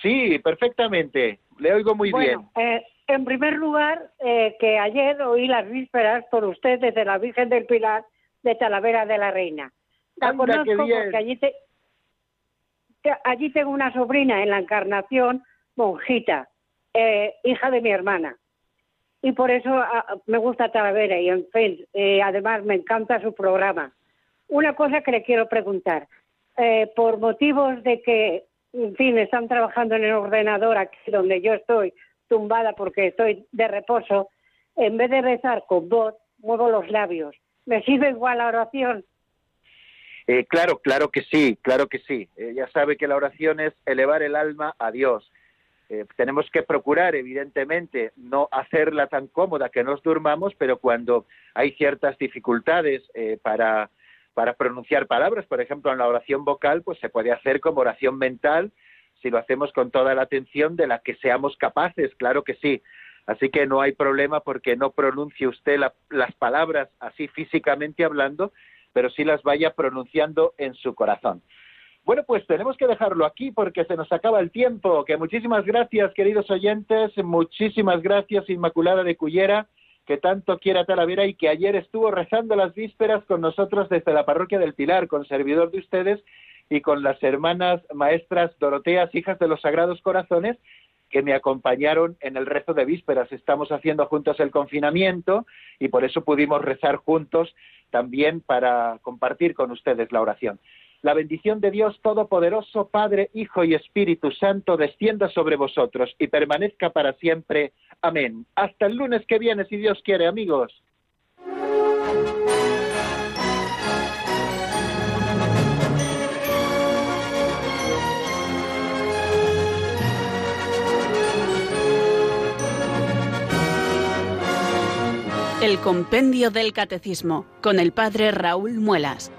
Sí, perfectamente, le oigo muy bueno, bien. Eh, en primer lugar, eh, que ayer oí las vísperas por usted desde la Virgen del Pilar de Talavera de la Reina. La Anda, conozco qué bien. porque allí, te- allí tengo una sobrina en la Encarnación, monjita, eh, hija de mi hermana. Y por eso ah, me gusta Talavera y, en fin, eh, además me encanta su programa. Una cosa que le quiero preguntar. Eh, por motivos de que, en fin, están trabajando en el ordenador aquí donde yo estoy, tumbada porque estoy de reposo, en vez de rezar con voz, muevo los labios. ¿Me sirve igual la oración? Eh, claro, claro que sí, claro que sí. Eh, ya sabe que la oración es elevar el alma a Dios. Eh, tenemos que procurar, evidentemente, no hacerla tan cómoda que nos durmamos, pero cuando hay ciertas dificultades eh, para, para pronunciar palabras, por ejemplo, en la oración vocal, pues se puede hacer como oración mental, si lo hacemos con toda la atención de la que seamos capaces, claro que sí. Así que no hay problema porque no pronuncie usted la- las palabras así físicamente hablando, pero sí las vaya pronunciando en su corazón. Bueno, pues tenemos que dejarlo aquí porque se nos acaba el tiempo. Que muchísimas gracias, queridos oyentes, muchísimas gracias, Inmaculada de Cullera, que tanto quiere Talavera y que ayer estuvo rezando las vísperas con nosotros desde la parroquia del Pilar, con servidor de ustedes y con las hermanas maestras Doroteas, hijas de los Sagrados Corazones, que me acompañaron en el rezo de vísperas. Estamos haciendo juntos el confinamiento y por eso pudimos rezar juntos también para compartir con ustedes la oración. La bendición de Dios Todopoderoso, Padre, Hijo y Espíritu Santo, descienda sobre vosotros y permanezca para siempre. Amén. Hasta el lunes que viene, si Dios quiere, amigos. El Compendio del Catecismo con el Padre Raúl Muelas.